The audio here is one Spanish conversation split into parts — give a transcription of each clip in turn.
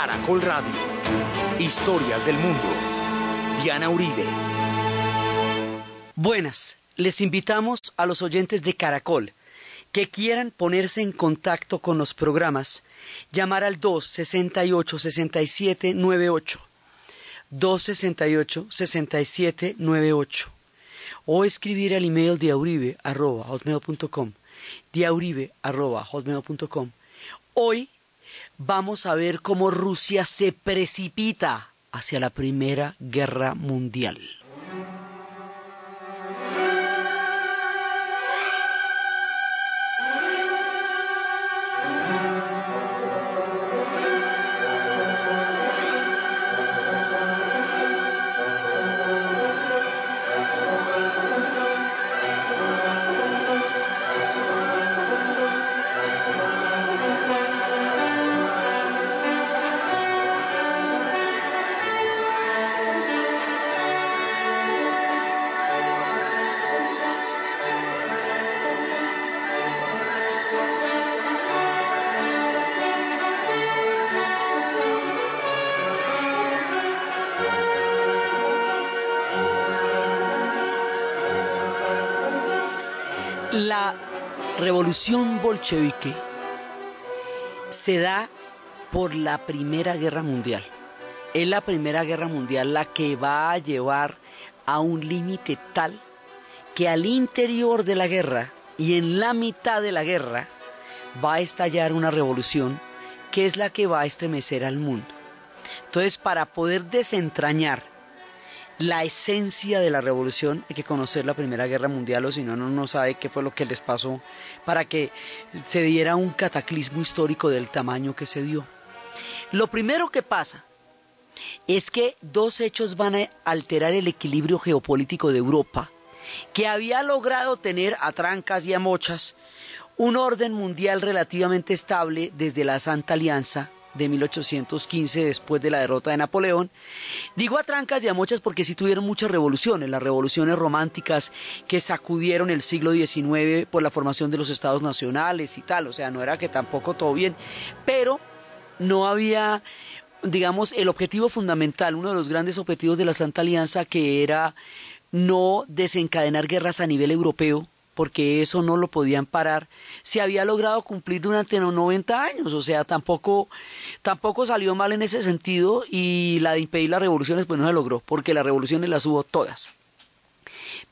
Caracol Radio. Historias del mundo. Diana Uribe. Buenas, les invitamos a los oyentes de Caracol que quieran ponerse en contacto con los programas, llamar al 268-6798, 268-6798, o escribir al email diauribe.com, diauribe.com. Hoy vamos a ver cómo Rusia se precipita hacia la Primera Guerra Mundial. Bolchevique se da por la Primera Guerra Mundial. Es la Primera Guerra Mundial la que va a llevar a un límite tal que al interior de la guerra y en la mitad de la guerra va a estallar una revolución que es la que va a estremecer al mundo. Entonces, para poder desentrañar la esencia de la revolución hay que conocer la Primera Guerra Mundial o si no, no sabe qué fue lo que les pasó para que se diera un cataclismo histórico del tamaño que se dio. Lo primero que pasa es que dos hechos van a alterar el equilibrio geopolítico de Europa, que había logrado tener a trancas y a mochas un orden mundial relativamente estable desde la Santa Alianza de 1815 después de la derrota de Napoleón. Digo a trancas y a muchas porque sí tuvieron muchas revoluciones, las revoluciones románticas que sacudieron el siglo XIX por la formación de los estados nacionales y tal, o sea, no era que tampoco todo bien, pero no había digamos, el objetivo fundamental, uno de los grandes objetivos de la Santa Alianza, que era no desencadenar guerras a nivel europeo, porque eso no lo podían parar, se había logrado cumplir durante los 90 años, o sea, tampoco, tampoco salió mal en ese sentido y la de impedir las revoluciones pues no se logró, porque las revoluciones las hubo todas.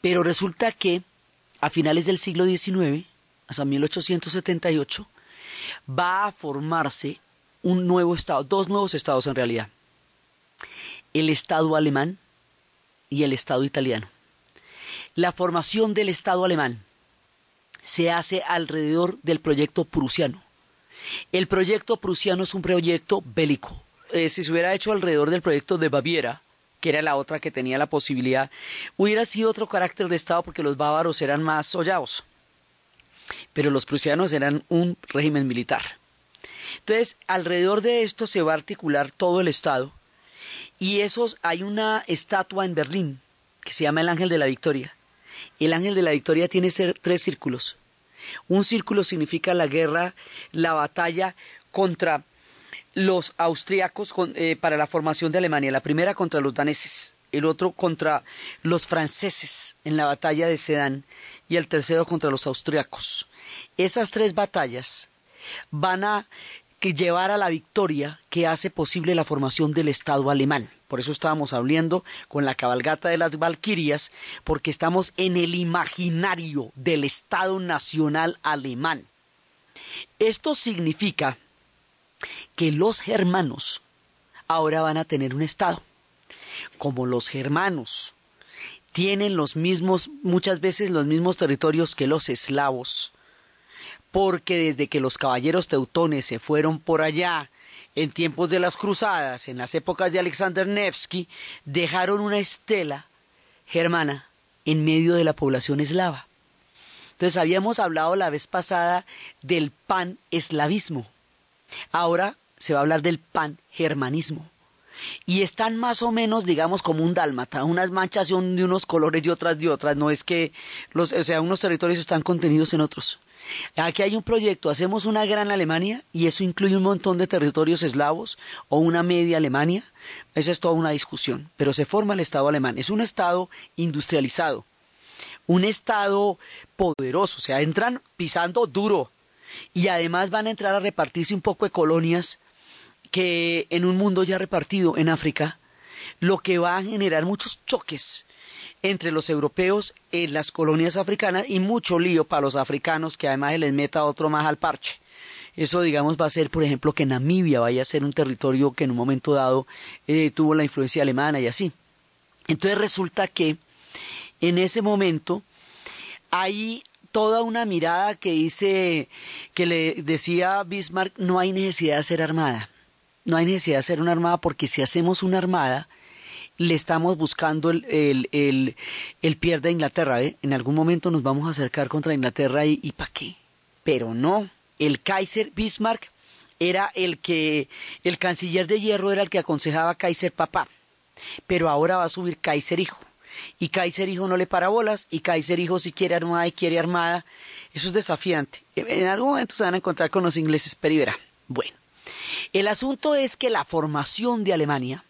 Pero resulta que a finales del siglo XIX, hasta 1878, va a formarse un nuevo estado, dos nuevos estados en realidad, el estado alemán y el estado italiano. La formación del estado alemán se hace alrededor del proyecto prusiano. El proyecto prusiano es un proyecto bélico. Eh, si se hubiera hecho alrededor del proyecto de Baviera, que era la otra que tenía la posibilidad, hubiera sido otro carácter de Estado porque los bávaros eran más hollados. Pero los prusianos eran un régimen militar. Entonces, alrededor de esto se va a articular todo el Estado. Y esos, hay una estatua en Berlín que se llama el Ángel de la Victoria el ángel de la victoria tiene tres círculos. Un círculo significa la guerra, la batalla contra los austriacos eh, para la formación de Alemania. La primera contra los daneses, el otro contra los franceses en la batalla de Sedan y el tercero contra los austriacos. Esas tres batallas van a llevar a la victoria que hace posible la formación del Estado alemán. Por eso estábamos hablando con la cabalgata de las Valquirias, porque estamos en el imaginario del Estado Nacional alemán. Esto significa que los germanos ahora van a tener un Estado. Como los germanos tienen los mismos, muchas veces los mismos territorios que los eslavos, porque desde que los caballeros teutones se fueron por allá en tiempos de las cruzadas, en las épocas de Alexander Nevsky, dejaron una estela germana en medio de la población eslava. Entonces habíamos hablado la vez pasada del pan-eslavismo. Ahora se va a hablar del pan-germanismo. Y están más o menos, digamos, como un dálmata. Unas manchas de unos colores y otras de otras. No es que los, o sea, unos territorios están contenidos en otros. Aquí hay un proyecto, hacemos una gran Alemania y eso incluye un montón de territorios eslavos o una media Alemania. Esa es toda una discusión, pero se forma el Estado alemán. Es un Estado industrializado, un Estado poderoso, o sea, entran pisando duro y además van a entrar a repartirse un poco de colonias que en un mundo ya repartido en África, lo que va a generar muchos choques entre los europeos en las colonias africanas y mucho lío para los africanos que además se les meta otro más al parche. Eso, digamos, va a ser, por ejemplo, que Namibia vaya a ser un territorio que en un momento dado eh, tuvo la influencia alemana y así. Entonces resulta que en ese momento hay toda una mirada que dice, que le decía Bismarck, no hay necesidad de hacer armada. No hay necesidad de hacer una armada porque si hacemos una armada, le estamos buscando el, el, el, pie de Inglaterra. ¿eh? En algún momento nos vamos a acercar contra Inglaterra y, y ¿para qué? Pero no, el Kaiser Bismarck era el que, el canciller de hierro era el que aconsejaba Kaiser papá, pero ahora va a subir Kaiser hijo. Y Kaiser hijo no le para bolas, y Kaiser hijo si quiere armada y quiere armada. Eso es desafiante. En algún momento se van a encontrar con los ingleses, pero y verá. Bueno, el asunto es que la formación de Alemania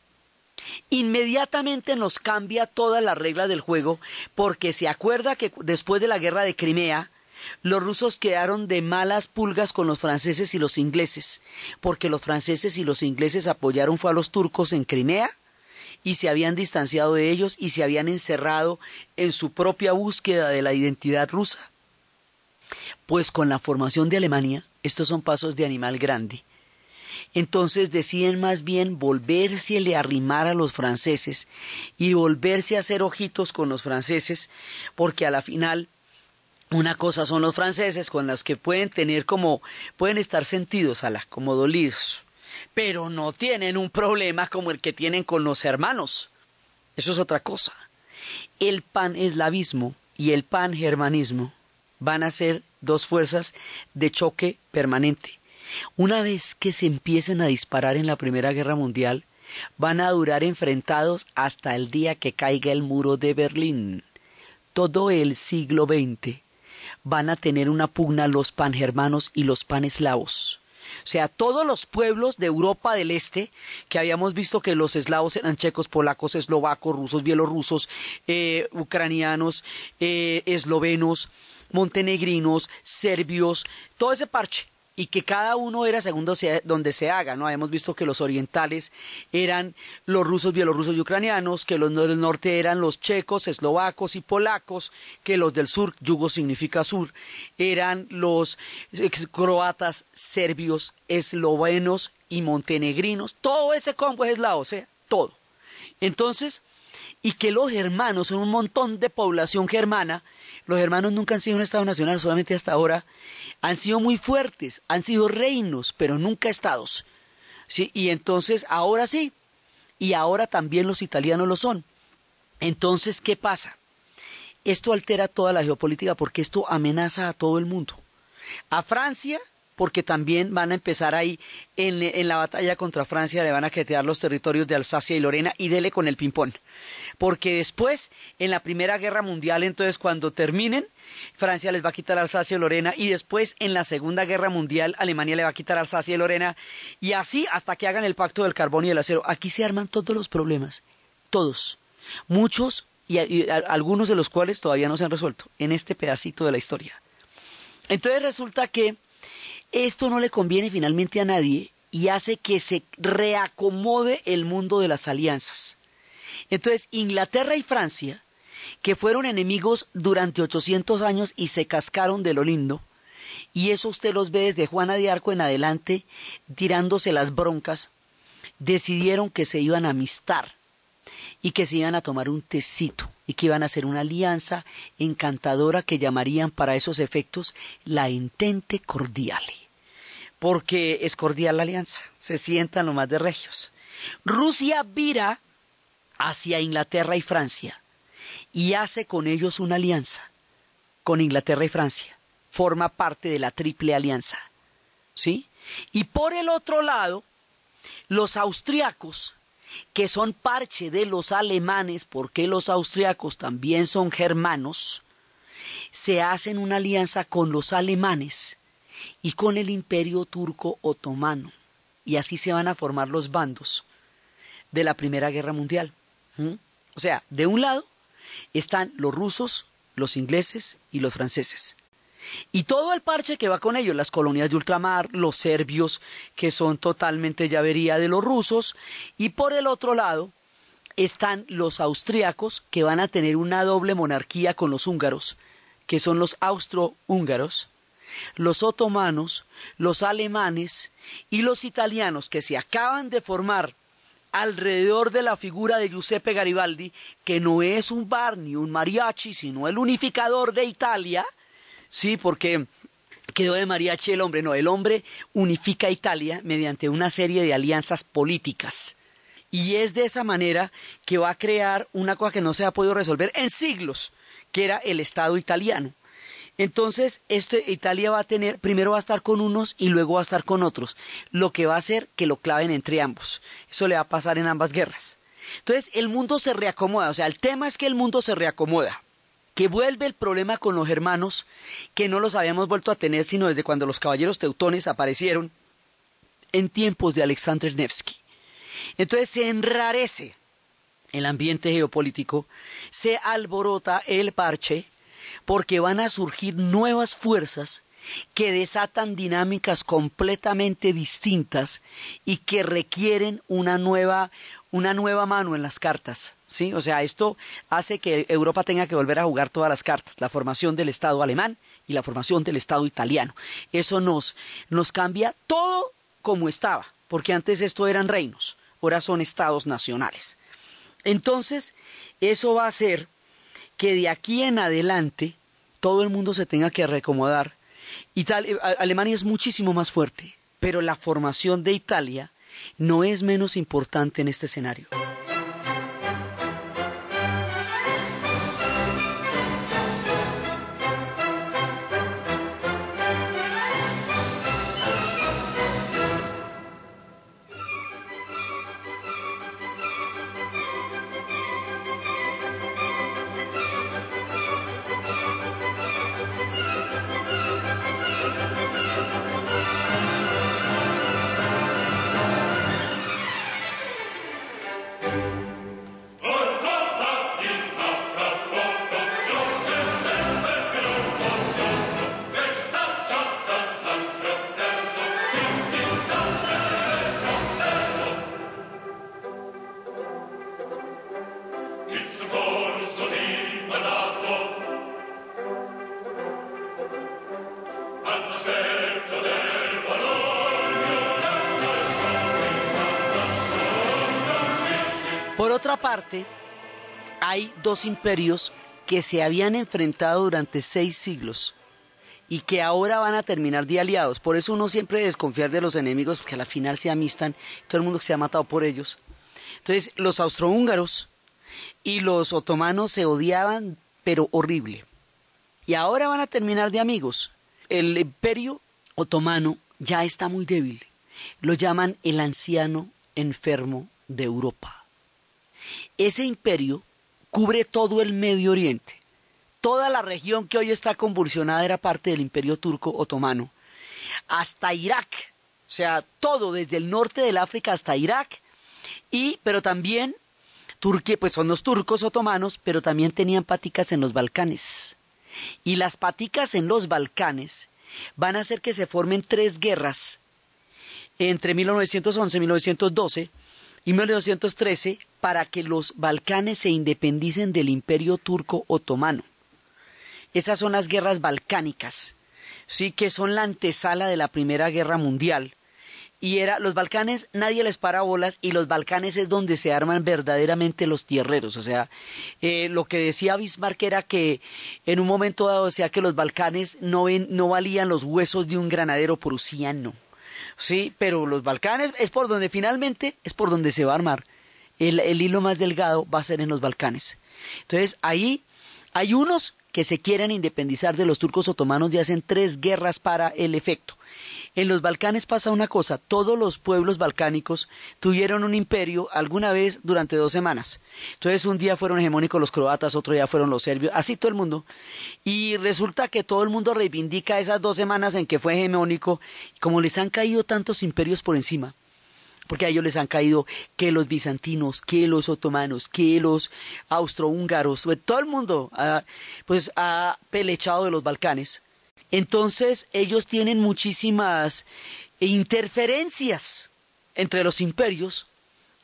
inmediatamente nos cambia toda la regla del juego porque se acuerda que después de la guerra de Crimea, los rusos quedaron de malas pulgas con los franceses y los ingleses, porque los franceses y los ingleses apoyaron fue a los turcos en Crimea y se habían distanciado de ellos y se habían encerrado en su propia búsqueda de la identidad rusa. Pues con la formación de Alemania, estos son pasos de animal grande entonces deciden más bien volverse a arrimar a los franceses y volverse a hacer ojitos con los franceses, porque a la final una cosa son los franceses con las que pueden tener como pueden estar sentidos a la como dolidos, pero no tienen un problema como el que tienen con los hermanos. Eso es otra cosa. El pan-eslavismo y el pan-germanismo van a ser dos fuerzas de choque permanente. Una vez que se empiecen a disparar en la Primera Guerra Mundial, van a durar enfrentados hasta el día que caiga el muro de Berlín. Todo el siglo XX van a tener una pugna los pangermanos y los paneslavos. O sea, todos los pueblos de Europa del Este, que habíamos visto que los eslavos eran checos, polacos, eslovacos, rusos, bielorrusos, eh, ucranianos, eh, eslovenos, montenegrinos, serbios, todo ese parche y que cada uno era según donde se haga, ¿no? Hemos visto que los orientales eran los rusos, bielorrusos y ucranianos, que los del norte eran los checos, eslovacos y polacos, que los del sur, yugo significa sur, eran los eh, croatas, serbios, eslovenos y montenegrinos, todo ese combo es eslavo, o sea, todo. Entonces, y que los germanos son un montón de población germana, los germanos nunca han sido un Estado nacional, solamente hasta ahora han sido muy fuertes, han sido reinos, pero nunca estados. ¿sí? Y entonces, ahora sí, y ahora también los italianos lo son. Entonces, ¿qué pasa? Esto altera toda la geopolítica porque esto amenaza a todo el mundo. A Francia porque también van a empezar ahí en, la batalla contra Francia, le van a quedar los territorios de Alsacia y Lorena y dele con el ping-pong. Porque después, en la Primera Guerra Mundial, entonces cuando terminen, Francia les va a quitar Alsacia y Lorena y después en la Segunda Guerra Mundial Alemania le va a quitar Alsacia y Lorena y así hasta que hagan el pacto del carbón y el acero. Aquí se arman todos los problemas, todos, muchos y algunos de los cuales todavía no se han resuelto en este pedacito de la historia. Entonces resulta que esto no le conviene finalmente a nadie y hace que se reacomode el mundo de las alianzas. Entonces, Inglaterra y Francia, que fueron enemigos durante 800 años y se cascaron de lo lindo, y eso usted los ve desde Juana de Arco en adelante, tirándose las broncas, decidieron que se iban a amistar y que se iban a tomar un tecito y que iban a hacer una alianza encantadora que llamarían para esos efectos la Entente Cordiale. Porque es cordial la alianza, se sientan lo más de regios. Rusia vira hacia Inglaterra y Francia y hace con ellos una alianza, con Inglaterra y Francia. Forma parte de la triple alianza. ¿Sí? Y por el otro lado, los austriacos que son parche de los alemanes, porque los austriacos también son germanos, se hacen una alianza con los alemanes y con el imperio turco otomano. Y así se van a formar los bandos de la Primera Guerra Mundial. O sea, de un lado están los rusos, los ingleses y los franceses. Y todo el parche que va con ellos, las colonias de ultramar, los serbios, que son totalmente llavería de los rusos, y por el otro lado están los austriacos, que van a tener una doble monarquía con los húngaros, que son los austrohúngaros, los otomanos, los alemanes y los italianos, que se acaban de formar alrededor de la figura de Giuseppe Garibaldi, que no es un bar ni un mariachi, sino el unificador de Italia, sí, porque quedó de mariachi el hombre, no, el hombre unifica Italia mediante una serie de alianzas políticas. Y es de esa manera que va a crear una cosa que no se ha podido resolver en siglos, que era el Estado italiano. Entonces, este, Italia va a tener, primero va a estar con unos y luego va a estar con otros, lo que va a hacer que lo claven entre ambos. Eso le va a pasar en ambas guerras. Entonces, el mundo se reacomoda, o sea, el tema es que el mundo se reacomoda, que vuelve el problema con los hermanos, que no los habíamos vuelto a tener sino desde cuando los caballeros teutones aparecieron en tiempos de Alexander Nevsky. Entonces se enrarece el ambiente geopolítico, se alborota el parche, porque van a surgir nuevas fuerzas que desatan dinámicas completamente distintas y que requieren una nueva, una nueva mano en las cartas. ¿Sí? O sea, esto hace que Europa tenga que volver a jugar todas las cartas, la formación del Estado alemán y la formación del Estado italiano. Eso nos, nos cambia todo como estaba, porque antes esto eran reinos, ahora son estados nacionales. Entonces, eso va a hacer que de aquí en adelante todo el mundo se tenga que reacomodar. Italia, Alemania es muchísimo más fuerte, pero la formación de Italia no es menos importante en este escenario. Hay dos imperios que se habían enfrentado durante seis siglos y que ahora van a terminar de aliados. Por eso uno siempre desconfiar de los enemigos, porque a la final se amistan, todo el mundo se ha matado por ellos. Entonces, los austrohúngaros y los otomanos se odiaban, pero horrible. Y ahora van a terminar de amigos. El imperio otomano ya está muy débil. Lo llaman el anciano enfermo de Europa. Ese imperio cubre todo el Medio Oriente. Toda la región que hoy está convulsionada era parte del imperio turco otomano. Hasta Irak. O sea, todo desde el norte del África hasta Irak. Y, pero también Turquía, pues son los turcos otomanos, pero también tenían paticas en los Balcanes. Y las paticas en los Balcanes van a hacer que se formen tres guerras entre 1911 y 1912 y 1913 para que los Balcanes se independicen del imperio turco otomano. Esas son las guerras balcánicas, sí que son la antesala de la Primera Guerra Mundial. Y era los Balcanes, nadie les para bolas y los Balcanes es donde se arman verdaderamente los tierreros. O sea, eh, lo que decía Bismarck era que en un momento dado decía que los Balcanes no, ven, no valían los huesos de un granadero prusiano. Sí, pero los Balcanes es por donde finalmente es por donde se va a armar. El, el hilo más delgado va a ser en los Balcanes. Entonces ahí hay unos que se quieren independizar de los turcos otomanos y hacen tres guerras para el efecto. En los Balcanes pasa una cosa, todos los pueblos balcánicos tuvieron un imperio alguna vez durante dos semanas. Entonces un día fueron hegemónicos los croatas, otro día fueron los serbios, así todo el mundo. Y resulta que todo el mundo reivindica esas dos semanas en que fue hegemónico, como les han caído tantos imperios por encima porque a ellos les han caído que los bizantinos, que los otomanos, que los austrohúngaros, pues, todo el mundo pues ha pelechado de los Balcanes. Entonces ellos tienen muchísimas interferencias entre los imperios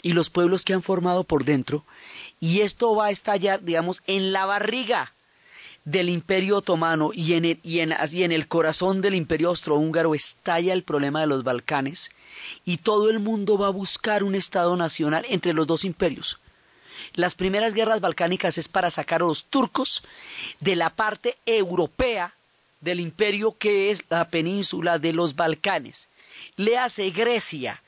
y los pueblos que han formado por dentro, y esto va a estallar, digamos, en la barriga del imperio otomano y en el, y en, el corazón del imperio austrohúngaro estalla el problema de los Balcanes, y todo el mundo va a buscar un Estado nacional entre los dos imperios. Las primeras guerras balcánicas es para sacar a los turcos de la parte europea del imperio que es la península de los Balcanes. Le hace Grecia,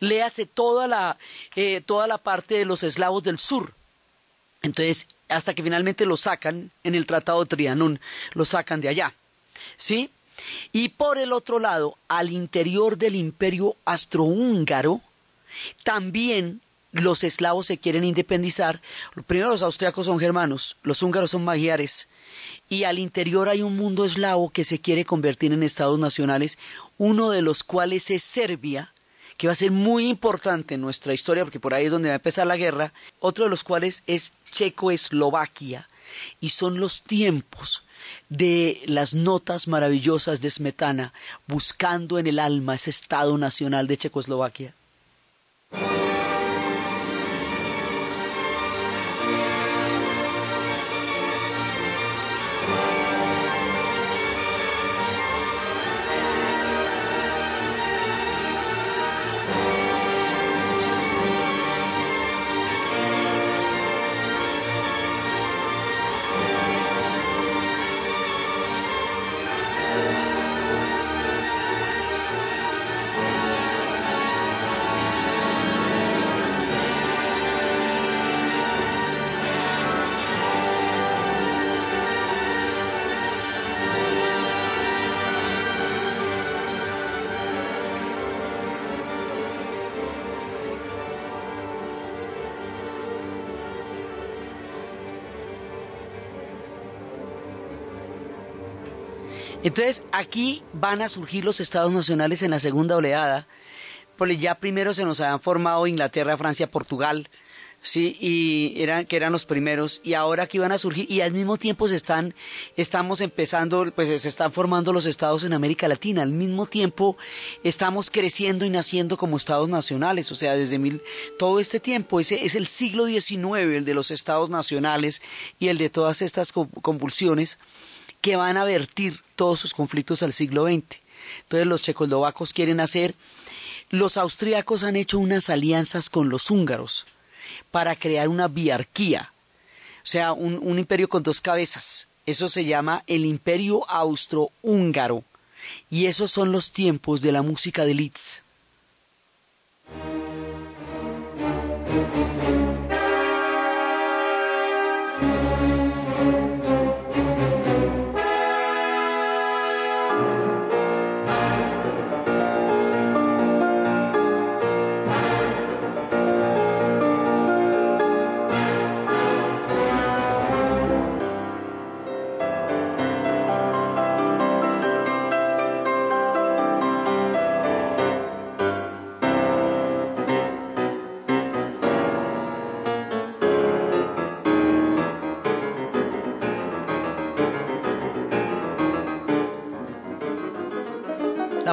le hace toda la, eh, toda la parte de los eslavos del sur. Entonces, hasta que finalmente lo sacan en el Tratado de Trianón, lo sacan de allá. ¿Sí? Y por el otro lado, al interior del imperio astrohúngaro, también los eslavos se quieren independizar. Primero los austriacos son germanos, los húngaros son magiares, y al interior hay un mundo eslavo que se quiere convertir en estados nacionales, uno de los cuales es Serbia, que va a ser muy importante en nuestra historia, porque por ahí es donde va a empezar la guerra, otro de los cuales es Checoslovaquia, y son los tiempos de las notas maravillosas de Smetana, buscando en el alma ese Estado nacional de Checoslovaquia. Entonces, aquí van a surgir los estados nacionales en la segunda oleada, porque ya primero se nos habían formado Inglaterra, Francia, Portugal, sí, y eran que eran los primeros, y ahora aquí van a surgir, y al mismo tiempo se están, estamos empezando, pues se están formando los estados en América Latina, al mismo tiempo estamos creciendo y naciendo como estados nacionales, o sea, desde mil, todo este tiempo, ese es el siglo XIX, el de los estados nacionales y el de todas estas convulsiones que van a vertir todos sus conflictos al siglo XX. Entonces los checoslovacos quieren hacer, los austríacos han hecho unas alianzas con los húngaros para crear una biarquía, o sea, un, un imperio con dos cabezas. Eso se llama el imperio austrohúngaro. Y esos son los tiempos de la música de Liszt.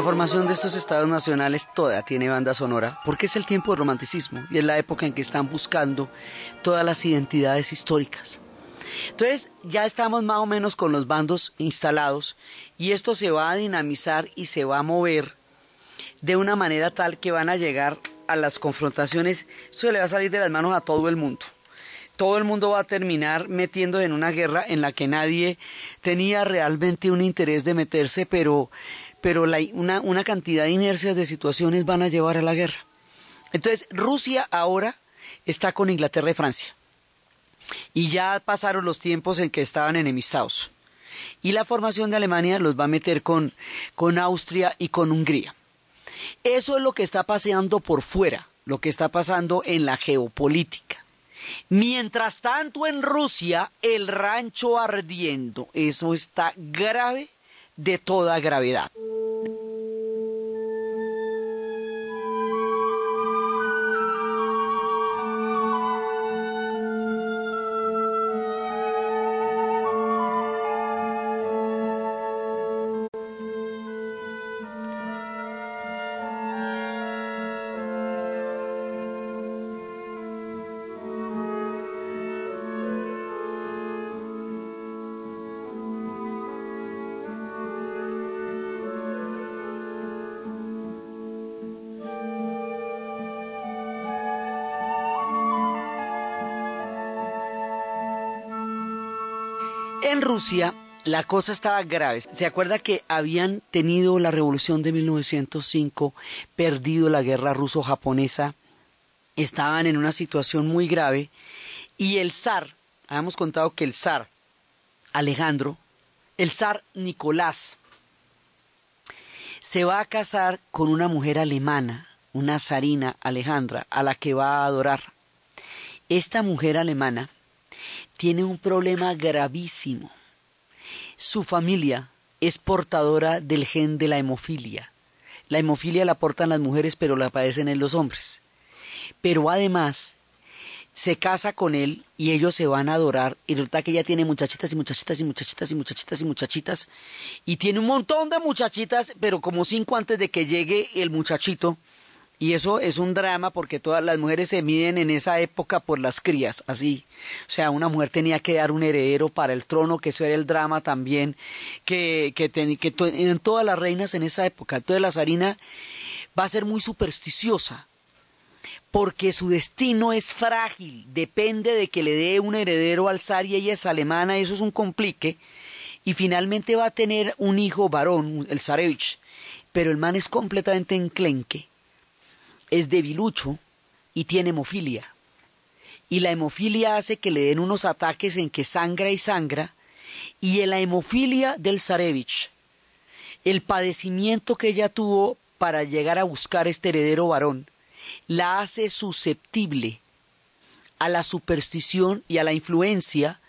Formación de estos estados nacionales toda tiene banda sonora porque es el tiempo del romanticismo y es la época en que están buscando todas las identidades históricas. Entonces ya estamos más o menos con los bandos instalados y esto se va a dinamizar y se va a mover de una manera tal que van a llegar a las confrontaciones. Esto le va a salir de las manos a todo el mundo todo el mundo va a terminar metiendo en una guerra en la que nadie tenía realmente un interés de meterse, pero pero una, una cantidad de inercias de situaciones van a llevar a la guerra. Entonces, Rusia ahora está con Inglaterra y Francia. Y ya pasaron los tiempos en que estaban enemistados. y la formación de Alemania los va a meter con, con Austria y con Hungría. Eso es lo que está pasando por fuera, lo que está pasando en la geopolítica. Mientras tanto en Rusia, el rancho ardiendo, eso está grave de toda gravedad. Rusia la cosa estaba grave. ¿Se acuerda que habían tenido la revolución de 1905, perdido la guerra ruso-japonesa? Estaban en una situación muy grave y el zar, habíamos contado que el zar Alejandro, el zar Nicolás, se va a casar con una mujer alemana, una zarina Alejandra, a la que va a adorar. Esta mujer alemana tiene un problema gravísimo. Su familia es portadora del gen de la hemofilia. La hemofilia la portan las mujeres, pero la padecen en los hombres. Pero además se casa con él y ellos se van a adorar y resulta que ella tiene muchachitas y muchachitas y muchachitas y muchachitas y muchachitas y tiene un montón de muchachitas, pero como cinco antes de que llegue el muchachito y eso es un drama porque todas las mujeres se miden en esa época por las crías, así. O sea, una mujer tenía que dar un heredero para el trono, que eso era el drama también, que, que, que en todas las reinas en esa época. Entonces la zarina va a ser muy supersticiosa porque su destino es frágil, depende de que le dé un heredero al zar y ella es alemana, eso es un complique, y finalmente va a tener un hijo varón, el zarevich, pero el man es completamente enclenque es debilucho y tiene hemofilia. Y la hemofilia hace que le den unos ataques en que sangra y sangra. Y en la hemofilia del Zarevich, el padecimiento que ella tuvo para llegar a buscar este heredero varón, la hace susceptible a la superstición y a la influencia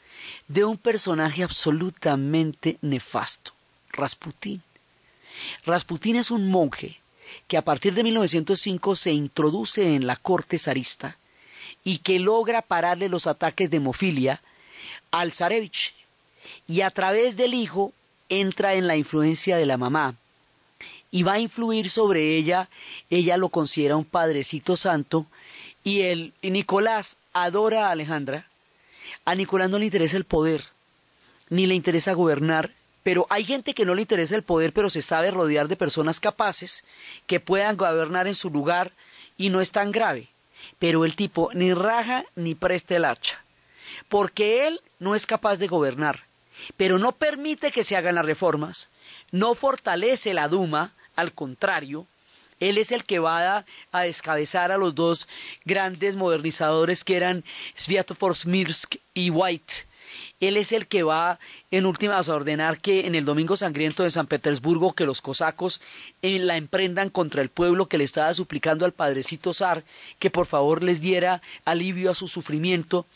de un personaje absolutamente nefasto, Rasputín. Rasputín es un monje que a partir de 1905 se introduce en la corte zarista y que logra pararle los ataques de hemofilia al zarevich y a través del hijo entra en la influencia de la mamá y va a influir sobre ella, ella lo considera un padrecito santo y el Nicolás adora a Alejandra. A Nicolás no le interesa el poder, ni le interesa gobernar, pero hay gente que no le interesa el poder, pero se sabe rodear de personas capaces que puedan gobernar en su lugar y no es tan grave. Pero el tipo ni raja ni presta el hacha, porque él no es capaz de gobernar, pero no permite que se hagan las reformas, no fortalece la Duma, al contrario, él es el que va a, descabezar a los dos grandes modernizadores que eran Sviatofor Smirsk y White, él es el que va en últimas a ordenar que en el Domingo Sangriento de San Petersburgo que los cosacos eh, la emprendan contra el pueblo que le estaba suplicando al padrecito zar que por favor les diera alivio a su sufrimiento.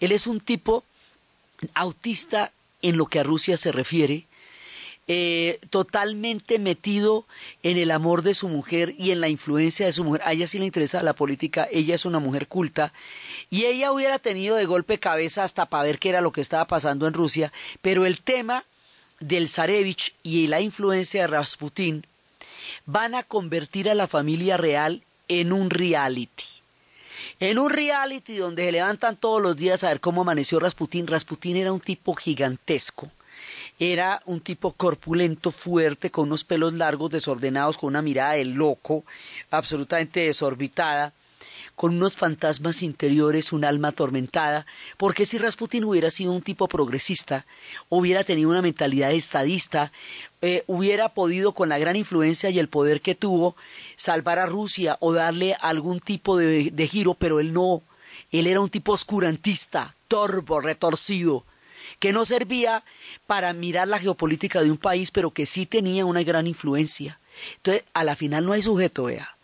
Él es un tipo autista en lo que a Rusia se refiere, eh, totalmente metido en el amor de su mujer y en la influencia de su mujer. A ella sí le interesa la política, ella es una mujer culta y ella hubiera tenido de golpe cabeza hasta para ver qué era lo que estaba pasando en Rusia, pero el tema del Zarevich y la influencia de Rasputín van a convertir a la familia real en un reality. En un reality donde se levantan todos los días a ver cómo amaneció Rasputín. Rasputín era un tipo gigantesco era un tipo corpulento, fuerte, con unos pelos largos, desordenados, con una mirada de loco, absolutamente desorbitada, con unos fantasmas interiores, un alma atormentada, porque si Rasputin hubiera sido un tipo progresista, hubiera tenido una mentalidad estadista, eh, hubiera podido con la gran influencia y el poder que tuvo salvar a Rusia o darle algún tipo de, giro, pero él no, él era un tipo oscurantista, torvo, retorcido, que no servía para mirar la geopolítica de un país, pero que sí tenía una gran influencia. Entonces, a la final no hay sujeto, vea.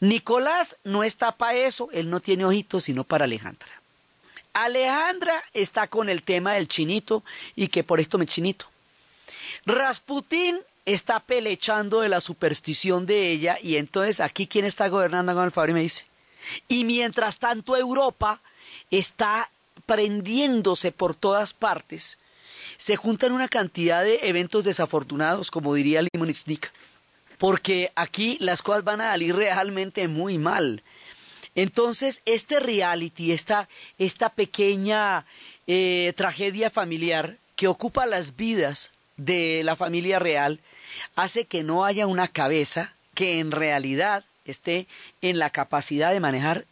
Nicolás no está para eso, él no tiene ojitos, sino para Alejandra. Alejandra está con el tema del chinito y que por esto me chinito. Rasputín está pelechando de la superstición de ella y entonces aquí quién está gobernando con el favor y me dice. Y mientras tanto Europa está prendiéndose por todas partes. Se juntan una cantidad de eventos desafortunados, como diría Limon Sneak, porque aquí las cosas van a salir realmente muy mal. Entonces, este reality, esta, esta pequeña eh, tragedia familiar que ocupa las vidas de la familia real, hace que no haya una cabeza que en realidad esté en la capacidad de manejar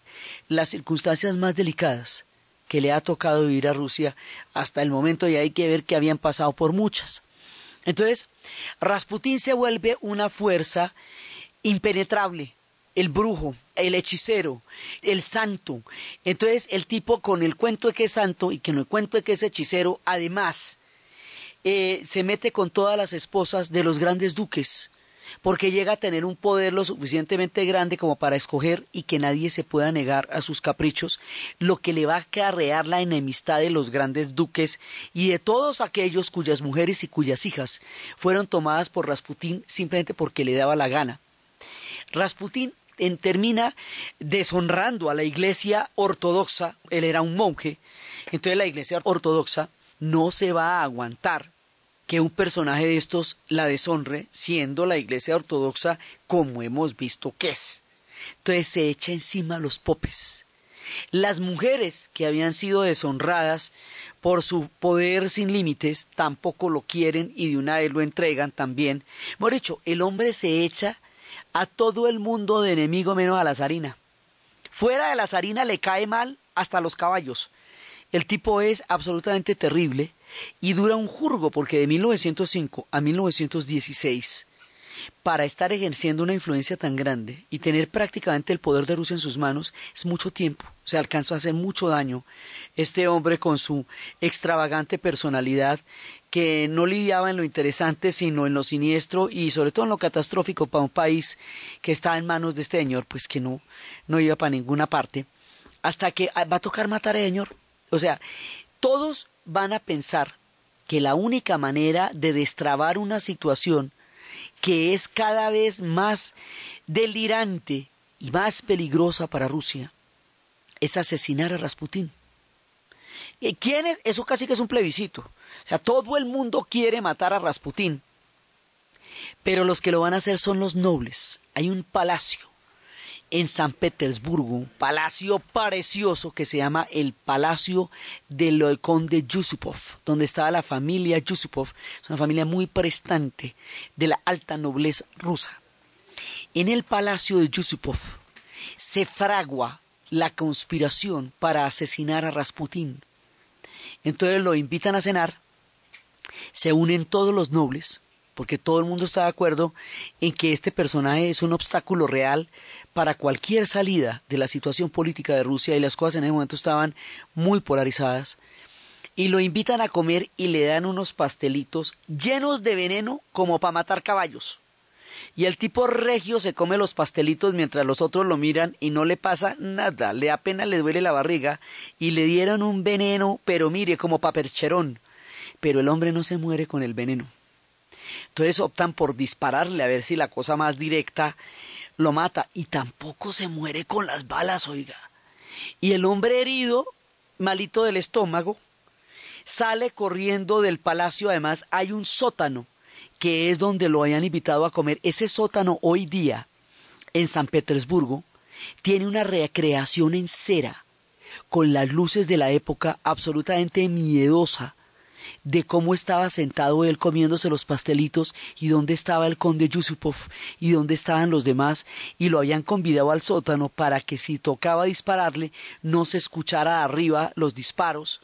las circunstancias más delicadas que le ha tocado vivir a Rusia hasta el momento y hay que ver que habían pasado por muchas. Entonces, Rasputín se vuelve una fuerza impenetrable, el brujo, el hechicero, el santo. Entonces, el tipo con el cuento de que es santo y con el cuento de que es hechicero, además, eh, se mete con todas las esposas de los grandes duques porque llega a tener un poder lo suficientemente grande como para escoger y que nadie se pueda negar a sus caprichos, lo que le va a acarrear la enemistad de los grandes duques y de todos aquellos cuyas mujeres y cuyas hijas fueron tomadas por Rasputín simplemente porque le daba la gana. Rasputín termina deshonrando a la iglesia ortodoxa, él era un monje, entonces la iglesia ortodoxa no se va a aguantar que un personaje de estos la deshonre, siendo la Iglesia Ortodoxa como hemos visto que es. Entonces se echa encima a los popes. Las mujeres que habían sido deshonradas por su poder sin límites tampoco lo quieren y de una vez lo entregan también. Por hecho, el hombre se echa a todo el mundo de enemigo menos a la zarina. Fuera de la zarina le cae mal hasta los caballos. El tipo es absolutamente terrible y dura un jurgo porque de 1905 a 1916 para estar ejerciendo una influencia tan grande y tener prácticamente el poder de Rusia en sus manos es mucho tiempo. Se alcanzó a hacer mucho daño este hombre con su extravagante personalidad que no lidiaba en lo interesante sino en lo siniestro y sobre todo en lo catastrófico para un país que está en manos de este señor, pues que no, no iba para ninguna parte, hasta que ah, va a tocar matar al señor. O sea, todos van a pensar que la única manera de destrabar una situación que es cada vez más delirante y más peligrosa para Rusia es asesinar a Rasputín. ¿Quién es? Eso casi que es un plebiscito. O sea, todo el mundo quiere matar a Rasputín. Pero los que lo van a hacer son los nobles. Hay un palacio en San Petersburgo, un palacio precioso que se llama el Palacio del Conde Yusupov, donde estaba la familia Yusupov, es una familia muy prestante de la alta nobleza rusa. En el Palacio de Yusupov se fragua la conspiración para asesinar a Rasputín. Entonces lo invitan a cenar, se unen todos los nobles, porque todo el mundo está de acuerdo en que este personaje es un obstáculo real para cualquier salida de la situación política de Rusia y las cosas en ese momento estaban muy polarizadas. Y lo invitan a comer y le dan unos pastelitos llenos de veneno como para matar caballos. Y el tipo regio se come los pastelitos mientras los otros lo miran y no le pasa nada, le apenas le duele la barriga y le dieron un veneno, pero mire, como papercherón. Pero el hombre no se muere con el veneno. Entonces optan por dispararle a ver si la cosa más directa lo mata y tampoco se muere con las balas, oiga. Y el hombre herido, malito del estómago, sale corriendo del palacio, además hay un sótano que es donde lo hayan invitado a comer. Ese sótano hoy día en San Petersburgo tiene una recreación en cera con las luces de la época absolutamente miedosa de cómo estaba sentado él comiéndose los pastelitos y dónde estaba el conde Yusupov y dónde estaban los demás y lo habían convidado al sótano para que si tocaba dispararle no se escuchara arriba los disparos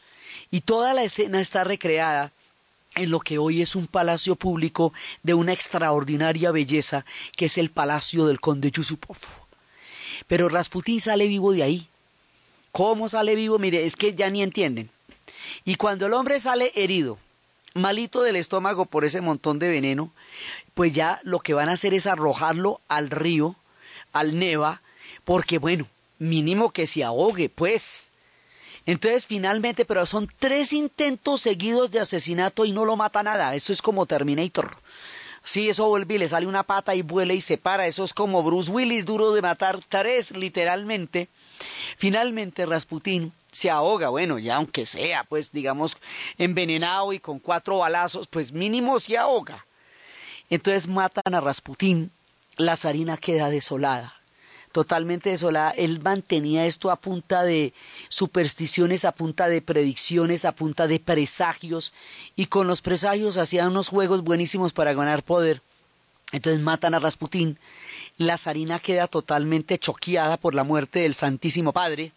y toda la escena está recreada en lo que hoy es un palacio público de una extraordinaria belleza que es el palacio del conde Yusupov. Pero Rasputín sale vivo de ahí. ¿Cómo sale vivo? Mire, es que ya ni entienden. Y cuando el hombre sale herido, malito del estómago por ese montón de veneno, pues ya lo que van a hacer es arrojarlo al río, al Neva, porque bueno, mínimo que se ahogue, pues. Entonces, finalmente, pero son tres intentos seguidos de asesinato y no lo mata nada. Eso es como Terminator. Sí, eso vuelve y le sale una pata y vuela y se para. Eso es como Bruce Willis, duro de matar tres, literalmente. Finalmente, Rasputín se ahoga, bueno, ya aunque sea, pues digamos, envenenado y con cuatro balazos, pues mínimo se ahoga. Entonces matan a Rasputín, la zarina queda desolada, totalmente desolada. Él mantenía esto a punta de supersticiones, a punta de predicciones, a punta de presagios, y con los presagios hacía unos juegos buenísimos para ganar poder. Entonces matan a Rasputín, la zarina queda totalmente choqueada por la muerte del Santísimo Padre,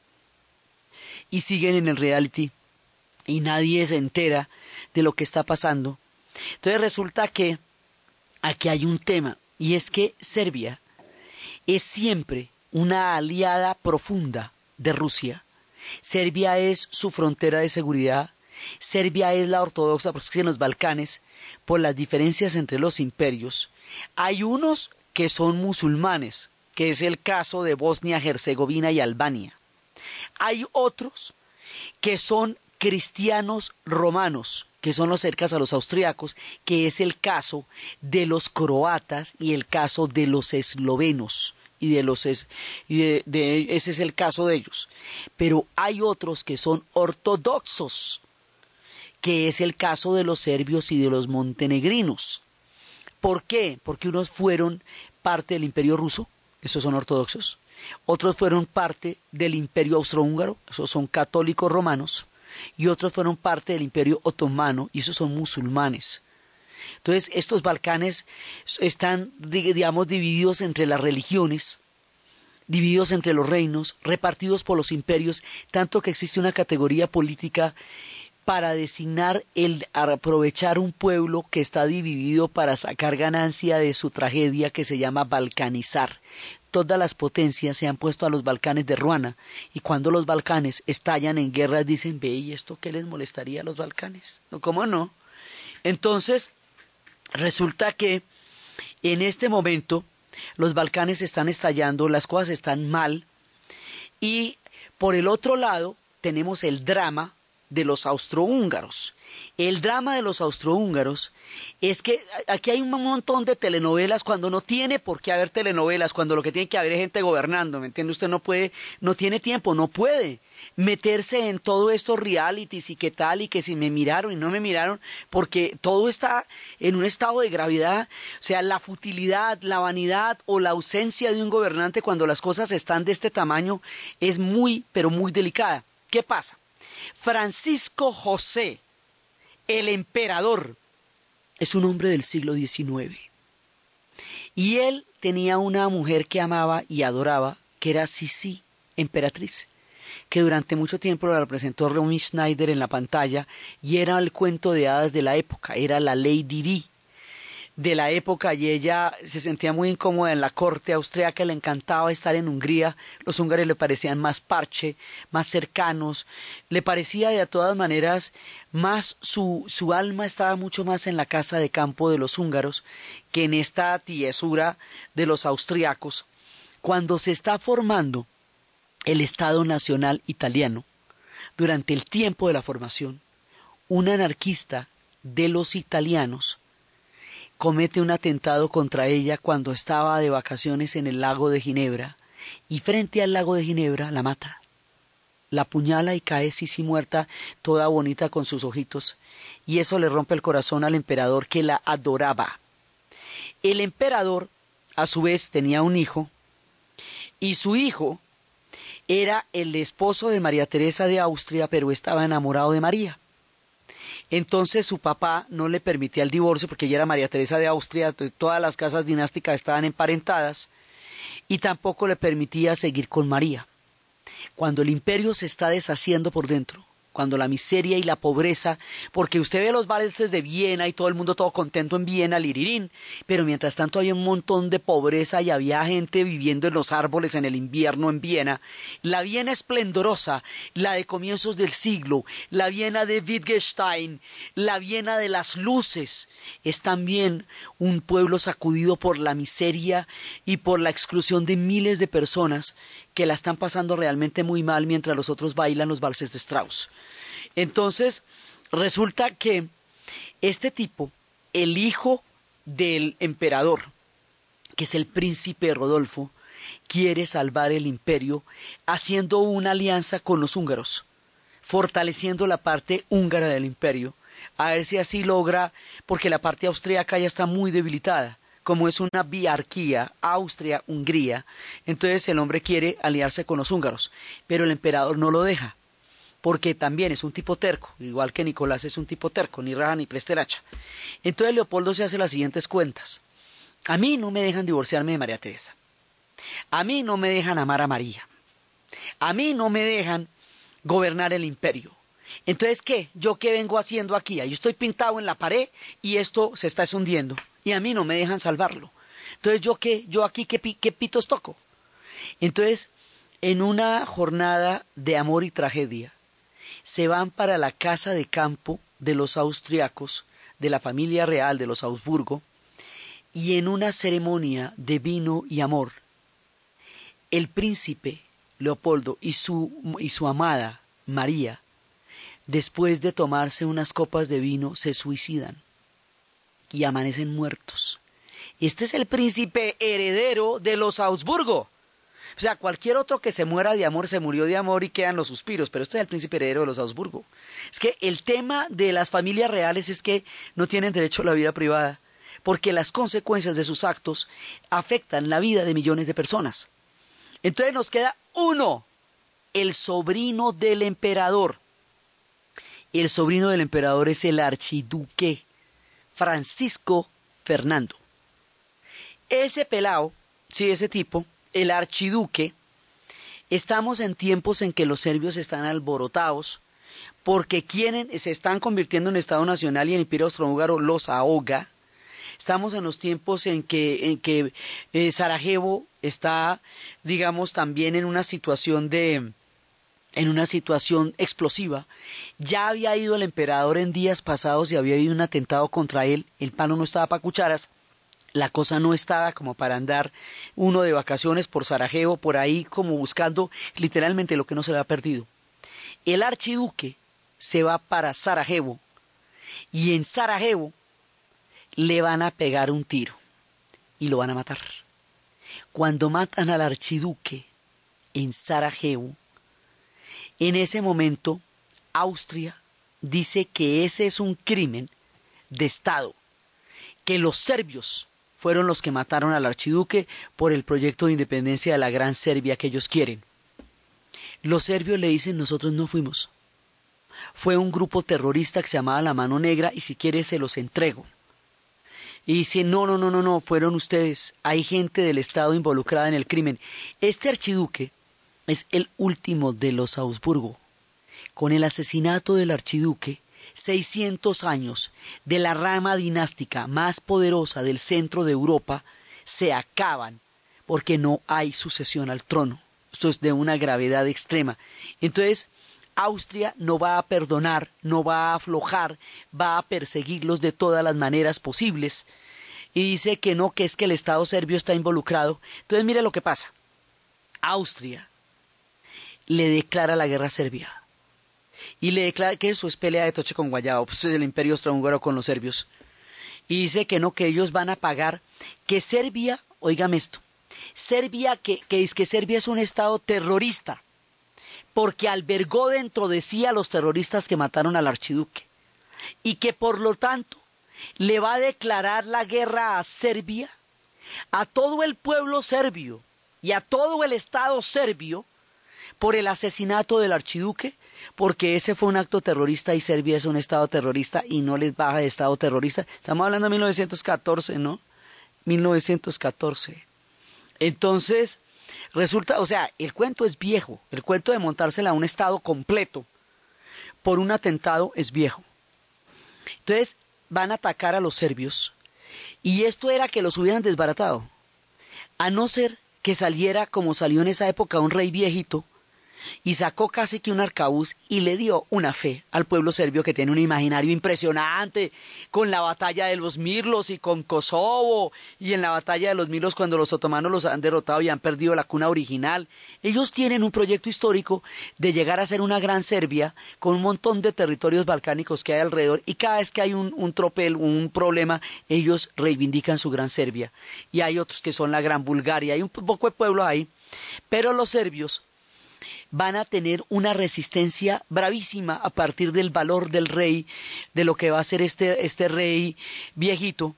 y siguen en el reality y nadie se entera de lo que está pasando. Entonces resulta que aquí hay un tema y es que Serbia es siempre una aliada profunda de Rusia. Serbia es su frontera de seguridad. Serbia es la ortodoxa porque en los Balcanes, por las diferencias entre los imperios, hay unos que son musulmanes, que es el caso de Bosnia, Herzegovina y Albania. Hay otros que son cristianos romanos, que son los cercas a los austriacos, que es el caso de los croatas y el caso de los eslovenos y de los es, y ese es el caso de ellos. Pero hay otros que son ortodoxos, que es el caso de los serbios y de los montenegrinos. ¿Por qué? Porque unos fueron parte del imperio ruso, esos son ortodoxos, otros fueron parte del imperio austrohúngaro, esos son católicos romanos, y otros fueron parte del imperio otomano, y esos son musulmanes. Entonces, estos Balcanes están, digamos, divididos entre las religiones, divididos entre los reinos, repartidos por los imperios, tanto que existe una categoría política para designar el aprovechar un pueblo que está dividido para sacar ganancia de su tragedia que se llama balcanizar todas las potencias se han puesto a los Balcanes de Ruana y cuando los Balcanes estallan en guerras dicen, ve, ¿y esto qué les molestaría a los Balcanes? ¿Cómo no? Entonces, resulta que en este momento los Balcanes están estallando, las cosas están mal y por el otro lado tenemos el drama de los austrohúngaros. El drama de los austrohúngaros es que aquí hay un montón de telenovelas cuando no tiene por qué haber telenovelas, cuando lo que tiene que haber es gente gobernando, ¿me entiende? Usted no puede, no tiene tiempo, no puede meterse en todo estos realities y qué tal y que si me miraron y no me miraron, porque todo está en un estado de gravedad, o sea, la futilidad, la vanidad o la ausencia de un gobernante cuando las cosas están de este tamaño es muy, pero muy delicada. ¿Qué pasa? Francisco José, el emperador, es un hombre del siglo XIX. Y él tenía una mujer que amaba y adoraba, que era Sisi, emperatriz, que durante mucho tiempo la representó Romy Schneider en la pantalla y era el cuento de hadas de la época, era la Lady Di de la época y ella se sentía muy incómoda en la corte austriaca, le encantaba estar en Hungría, los húngaros le parecían más parche, más cercanos, le parecía de todas maneras más su, su alma estaba mucho más en la casa de campo de los húngaros que en esta tiesura de los austriacos. Cuando se está formando el Estado Nacional Italiano, durante el tiempo de la formación, un anarquista de los italianos comete un atentado contra ella cuando estaba de vacaciones en el lago de Ginebra y frente al lago de Ginebra la mata. La apuñala y cae Sisi muerta, toda bonita con sus ojitos, y eso le rompe el corazón al emperador que la adoraba. El emperador, a su vez, tenía un hijo, y su hijo era el esposo de María Teresa de Austria, pero estaba enamorado de María. Entonces su papá no le permitía el divorcio porque ella era María Teresa de Austria, todas las casas dinásticas estaban emparentadas, y tampoco le permitía seguir con María. Cuando el imperio se está deshaciendo por dentro, cuando la miseria y la pobreza, porque usted ve los valses de Viena y todo el mundo todo contento en Viena, lirirín, pero mientras tanto hay un montón de pobreza y había gente viviendo en los árboles en el invierno en Viena. La Viena esplendorosa, la de comienzos del siglo, la Viena de Wittgenstein, la Viena de las luces, es también un pueblo sacudido por la miseria y por la exclusión de miles de personas que la están pasando realmente muy mal mientras los otros bailan los valses de Strauss. Entonces, resulta que este tipo, el hijo del emperador, que es el príncipe Rodolfo, quiere salvar el imperio haciendo una alianza con los húngaros, fortaleciendo la parte húngara del imperio, a ver si así logra, porque la parte austríaca ya está muy debilitada como es una biarquía, Austria-Hungría, entonces el hombre quiere aliarse con los húngaros, pero el emperador no lo deja, porque también es un tipo terco, igual que Nicolás es un tipo terco, ni raja ni presteracha. Entonces Leopoldo se hace las siguientes cuentas. A mí no me dejan divorciarme de María Teresa. A mí no me dejan amar a María. A mí no me dejan gobernar el imperio. Entonces, ¿qué? ¿Yo qué vengo haciendo aquí? Yo estoy pintado en la pared y esto se está hundiendo y a mí no me dejan salvarlo. Entonces, ¿yo qué? ¿Yo aquí qué, qué pitos toco? Entonces, en una jornada de amor y tragedia, se van para la casa de campo de los austriacos, de la familia real de los Augsburgo, y en una ceremonia de vino y amor, el príncipe Leopoldo y su, y su amada María, después de tomarse unas copas de vino, se suicidan y amanecen muertos. Este es el príncipe heredero de los Augsburgo. O sea, cualquier otro que se muera de amor se murió de amor y quedan los suspiros, pero este es el príncipe heredero de los Augsburgo. Es que el tema de las familias reales es que no tienen derecho a la vida privada, porque las consecuencias de sus actos afectan la vida de millones de personas. Entonces nos queda uno, el sobrino del emperador. El sobrino del emperador es el archiduque Francisco Fernando. Ese pelao, sí, ese tipo, el archiduque, estamos en tiempos en que los serbios están alborotados porque quieren, se están convirtiendo en Estado Nacional y el Imperio Austrohúngaro los ahoga. Estamos en los tiempos en que, en que eh, Sarajevo está, digamos, también en una situación de, en una situación explosiva. Ya había ido el emperador en días pasados y había habido un atentado contra él. El pano no estaba para cucharas. La cosa no estaba como para andar uno de vacaciones por Sarajevo, por ahí como buscando literalmente lo que no se le ha perdido. El archiduque se va para Sarajevo y en Sarajevo le van a pegar un tiro y lo van a matar. Cuando matan al archiduque en Sarajevo, en ese momento, Austria dice que ese es un crimen de Estado, que los serbios fueron los que mataron al archiduque por el proyecto de independencia de la Gran Serbia que ellos quieren. Los serbios le dicen nosotros no fuimos. Fue un grupo terrorista que se llamaba La Mano Negra y si quiere se los entrego. Y dice, no, no, no, no, no, fueron ustedes. Hay gente del Estado involucrada en el crimen. Este archiduque es el último de los Augsburgo. Con el asesinato del archiduque, 600 años de la rama dinástica más poderosa del centro de Europa se acaban porque no hay sucesión al trono. Esto es de una gravedad extrema. Entonces, Austria no va a perdonar, no va a aflojar, va a perseguirlos de todas las maneras posibles. Y dice que no, que es que el Estado serbio está involucrado. Entonces, mire lo que pasa. Austria le declara la guerra a Serbia. Y le declara que eso es pelea de toche con Guayabo, pues es el imperio austrohúngaro con los serbios. Y dice que no, que ellos van a pagar, que Serbia, oígame esto, Serbia, que, que es que Serbia es un estado terrorista, porque albergó dentro de sí a los terroristas que mataron al archiduque, y que por lo tanto le va a declarar la guerra a Serbia, a todo el pueblo serbio y a todo el estado serbio, por el asesinato del archiduque, porque ese fue un acto terrorista y Serbia es un estado terrorista y no les baja de estado terrorista. Estamos hablando de 1914, ¿no? 1914. Entonces, resulta, o sea, el cuento es viejo, el cuento de montársela a un estado completo, por un atentado es viejo. Entonces van a atacar a los serbios y esto era que los hubieran desbaratado. A no ser que saliera como salió en esa época un rey viejito y sacó casi que un arcabuz y le dio una fe al pueblo serbio que tiene un imaginario impresionante con la batalla de los Mirlos y con Kosovo y en la batalla de los Mirlos cuando los otomanos los han derrotado y han perdido la cuna original. Ellos tienen un proyecto histórico de llegar a ser una gran Serbia con un montón de territorios balcánicos que hay alrededor y cada vez que hay un, un tropel, un problema, ellos reivindican su gran Serbia. Y hay otros que son la gran Bulgaria, hay un poco de pueblo ahí. Pero los serbios van a tener una resistencia bravísima a partir del valor del rey, de lo que va a ser este, este rey viejito.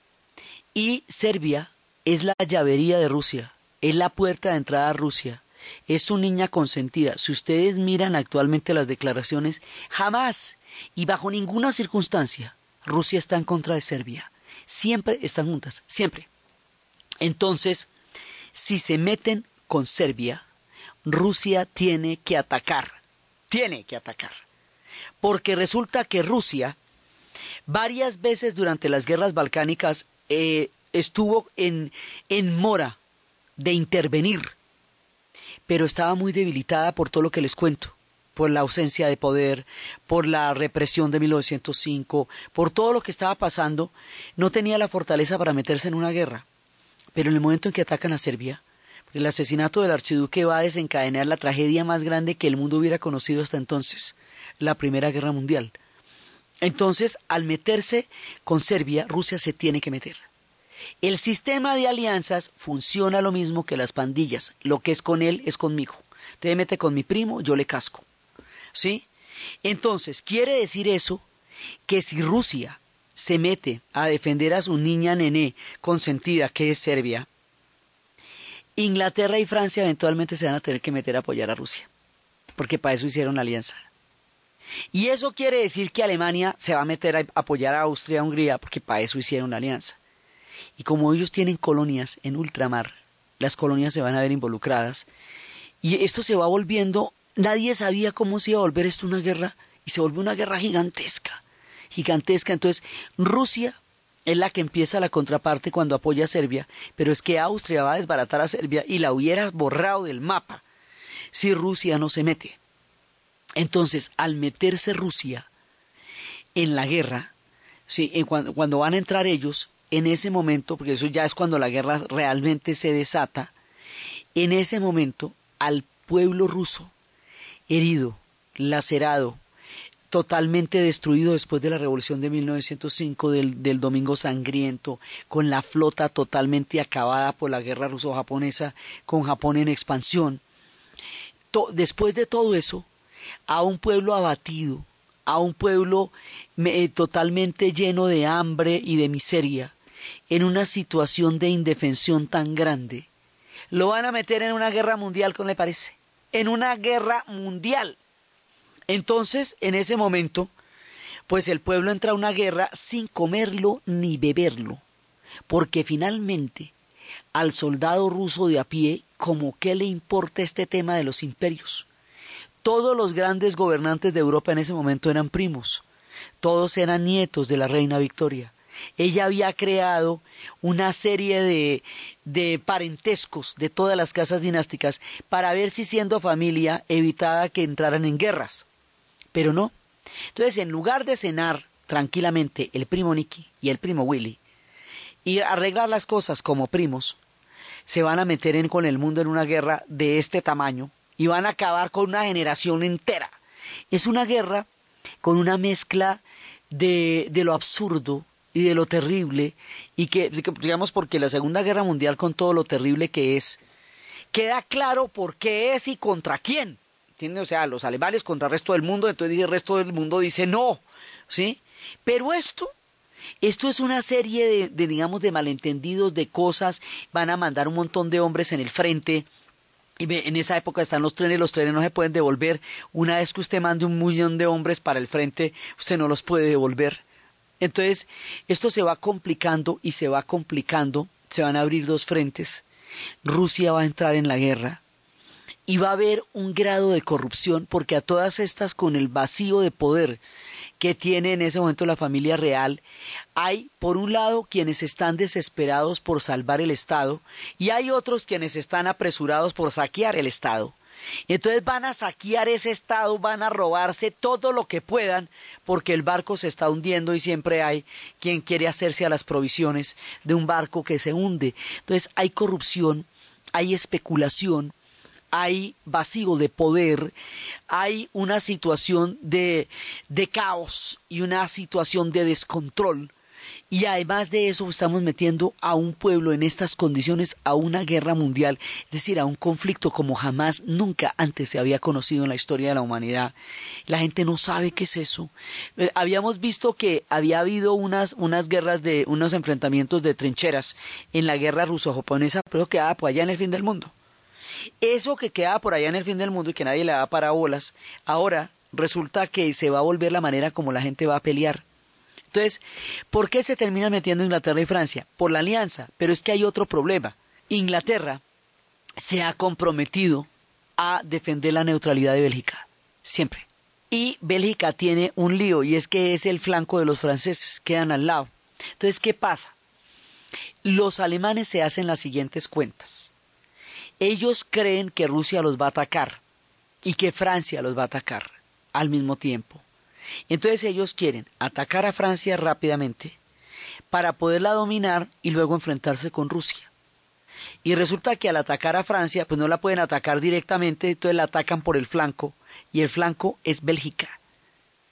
Y Serbia es la llavería de Rusia, es la puerta de entrada a Rusia, es su niña consentida. Si ustedes miran actualmente las declaraciones, jamás y bajo ninguna circunstancia Rusia está en contra de Serbia. Siempre están juntas, siempre. Entonces, si se meten con Serbia, Rusia tiene que atacar, tiene que atacar, porque resulta que Rusia varias veces durante las guerras balcánicas eh, estuvo en, en mora de intervenir, pero estaba muy debilitada por todo lo que les cuento por la ausencia de poder, por la represión de 1905, por todo lo que estaba pasando, no tenía la fortaleza para meterse en una guerra. Pero en el momento en que atacan a Serbia, el asesinato del archiduque va a desencadenar la tragedia más grande que el mundo hubiera conocido hasta entonces, la Primera Guerra Mundial. Entonces, al meterse con Serbia, Rusia se tiene que meter. El sistema de alianzas funciona lo mismo que las pandillas. Lo que es con él es conmigo. Te mete con mi primo, yo le casco. ¿Sí? Entonces, quiere decir eso que si Rusia se mete a defender a su niña nené consentida, que es Serbia, Inglaterra y Francia eventualmente se van a tener que meter a apoyar a Rusia, porque para eso hicieron alianza. Y eso quiere decir que Alemania se va a meter a apoyar a Austria y a Hungría, porque para eso hicieron alianza. Y como ellos tienen colonias en ultramar, las colonias se van a ver involucradas, y esto se va volviendo, nadie sabía cómo se iba a volver esto una guerra, y se volvió una guerra gigantesca, gigantesca. Entonces, Rusia es la que empieza la contraparte cuando apoya a Serbia, pero es que Austria va a desbaratar a Serbia y la hubiera borrado del mapa si Rusia no se mete. Entonces, al meterse Rusia en la guerra, sí, cuando, cuando van a entrar ellos, en ese momento, porque eso ya es cuando la guerra realmente se desata, en ese momento al pueblo ruso, herido, lacerado, totalmente destruido después de la revolución de 1905 del, del Domingo Sangriento, con la flota totalmente acabada por la guerra ruso-japonesa, con Japón en expansión. después de todo eso, a un pueblo abatido, a un pueblo eh, totalmente lleno de hambre y de miseria, en una situación de indefensión tan grande, lo van a meter en una guerra mundial, ¿cómo le parece? En una guerra mundial. Entonces, en ese momento, pues el pueblo entra a una guerra sin comerlo ni beberlo, porque finalmente al soldado ruso de a pie, como qué le importa este tema de los imperios. Todos los grandes gobernantes de Europa en ese momento eran primos, todos eran nietos de la reina Victoria. Ella había creado una serie de, de parentescos de todas las casas dinásticas para ver si siendo familia evitaba que entraran en guerras pero no. Entonces, en lugar de cenar tranquilamente el primo Nicky y el primo Willy y arreglar las cosas como primos, se van a meter en, con el mundo en una guerra de este tamaño y van a acabar con una generación entera. Es una guerra con una mezcla de, de lo absurdo y de lo terrible, y que, digamos, porque la Segunda Guerra Mundial, con todo lo terrible que es, queda claro por qué es y contra quién. O sea, los alemanes contra el resto del mundo, entonces el resto del mundo dice no, ¿sí? Pero esto, esto es una serie de, digamos, de malentendidos, de cosas, van a mandar un montón de hombres en el frente, y en esa época están los trenes, los trenes no se pueden devolver, una vez que usted mande un millón de hombres para el frente, usted no los puede devolver. Entonces, esto se va complicando y se va complicando, se van a abrir dos frentes, Rusia va a entrar en la guerra, y va a haber un grado de corrupción porque a todas estas con el vacío de poder que tiene en ese momento la familia real, hay por un lado quienes están desesperados por salvar el Estado y hay otros quienes están apresurados por saquear el Estado. Entonces van a saquear ese estado, van a robarse todo lo que puedan, porque el barco se está hundiendo y siempre hay quien quiere hacerse a las provisiones de un barco que se hunde. Entonces hay corrupción, hay especulación, hay vacío de poder, hay una situación de, de caos y una situación de descontrol y además de eso estamos metiendo a un pueblo en estas condiciones a una guerra mundial, es decir, a un conflicto como jamás nunca antes se había conocido en la historia de la humanidad. La gente no sabe qué es eso. Eh, habíamos visto que había habido unas, unas guerras de unos enfrentamientos de trincheras en la guerra ruso-japonesa, pero quedaba por allá en el fin del mundo. Eso que quedaba por allá en el fin del mundo y que nadie le da para bolas, ahora resulta que se va a volver la manera como la gente va a pelear entonces, ¿por qué se termina metiendo Inglaterra y Francia? Por la alianza, pero es que hay otro problema. Inglaterra se ha comprometido a defender la neutralidad de Bélgica, siempre. Y Bélgica tiene un lío, y es que es el flanco de los franceses, quedan al lado. Entonces, ¿qué pasa? Los alemanes se hacen las siguientes cuentas. Ellos creen que Rusia los va a atacar y que Francia los va a atacar al mismo tiempo. Entonces ellos quieren atacar a Francia rápidamente para poderla dominar y luego enfrentarse con Rusia. Y resulta que al atacar a Francia, pues no la pueden atacar directamente, entonces la atacan por el flanco, y el flanco es Bélgica.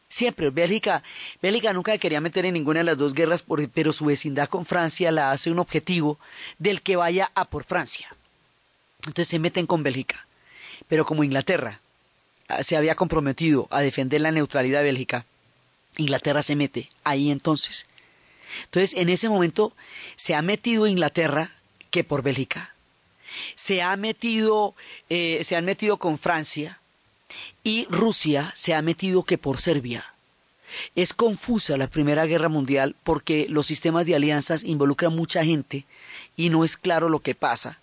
Siempre, Bélgica, Bélgica nunca quería meter en ninguna de las dos guerras, pero su vecindad con Francia la hace un objetivo del que vaya a por Francia. Entonces se meten con Bélgica. Pero como Inglaterra se había comprometido a defender la neutralidad de Bélgica, Inglaterra se mete ahí entonces. Entonces, en ese momento se ha metido Inglaterra que por Bélgica. Se ha metido, eh, se han metido con Francia y Rusia se ha metido que por Serbia. Es confusa la Primera Guerra Mundial porque los sistemas de alianzas involucran mucha gente y no es claro lo que pasa.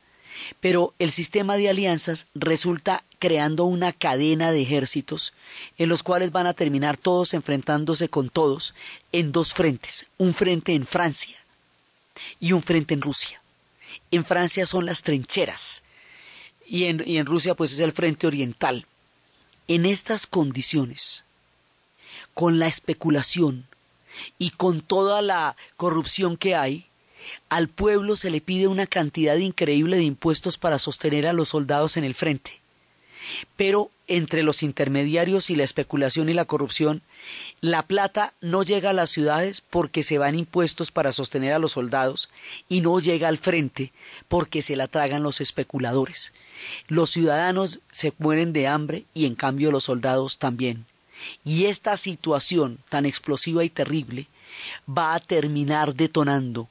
Pero el sistema de alianzas resulta creando una cadena de ejércitos en los cuales van a terminar todos enfrentándose con todos en dos frentes, un frente en Francia y un frente en Rusia. En Francia son las trincheras y en, y en Rusia pues es el frente oriental. En estas condiciones, con la especulación y con toda la corrupción que hay, al pueblo se le pide una cantidad increíble de impuestos para sostener a los soldados en el frente. Pero entre los intermediarios y la especulación y la corrupción, la plata no llega a las ciudades porque se van impuestos para sostener a los soldados y no llega al frente porque se la tragan los especuladores. Los ciudadanos se mueren de hambre y en cambio los soldados también. Y esta situación tan explosiva y terrible va a terminar detonando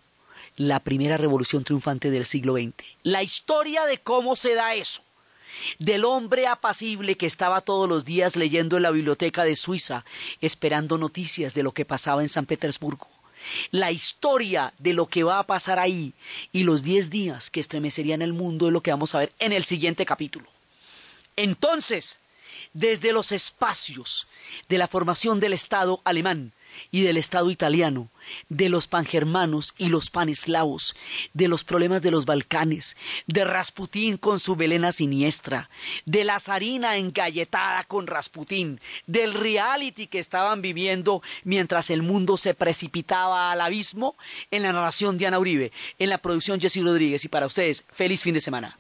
la primera revolución triunfante del siglo XX. La historia de cómo se da eso del hombre apacible que estaba todos los días leyendo en la biblioteca de Suiza, esperando noticias de lo que pasaba en San Petersburgo. La historia de lo que va a pasar ahí y los diez días que estremecerían el mundo es lo que vamos a ver en el siguiente capítulo. Entonces, desde los espacios de la formación del Estado alemán, y del Estado italiano, de los pangermanos y los paneslavos, de los problemas de los Balcanes, de Rasputín con su velena siniestra, de la zarina engalletada con Rasputín, del reality que estaban viviendo mientras el mundo se precipitaba al abismo, en la narración de Ana Uribe, en la producción Jessy Rodríguez y para ustedes, feliz fin de semana.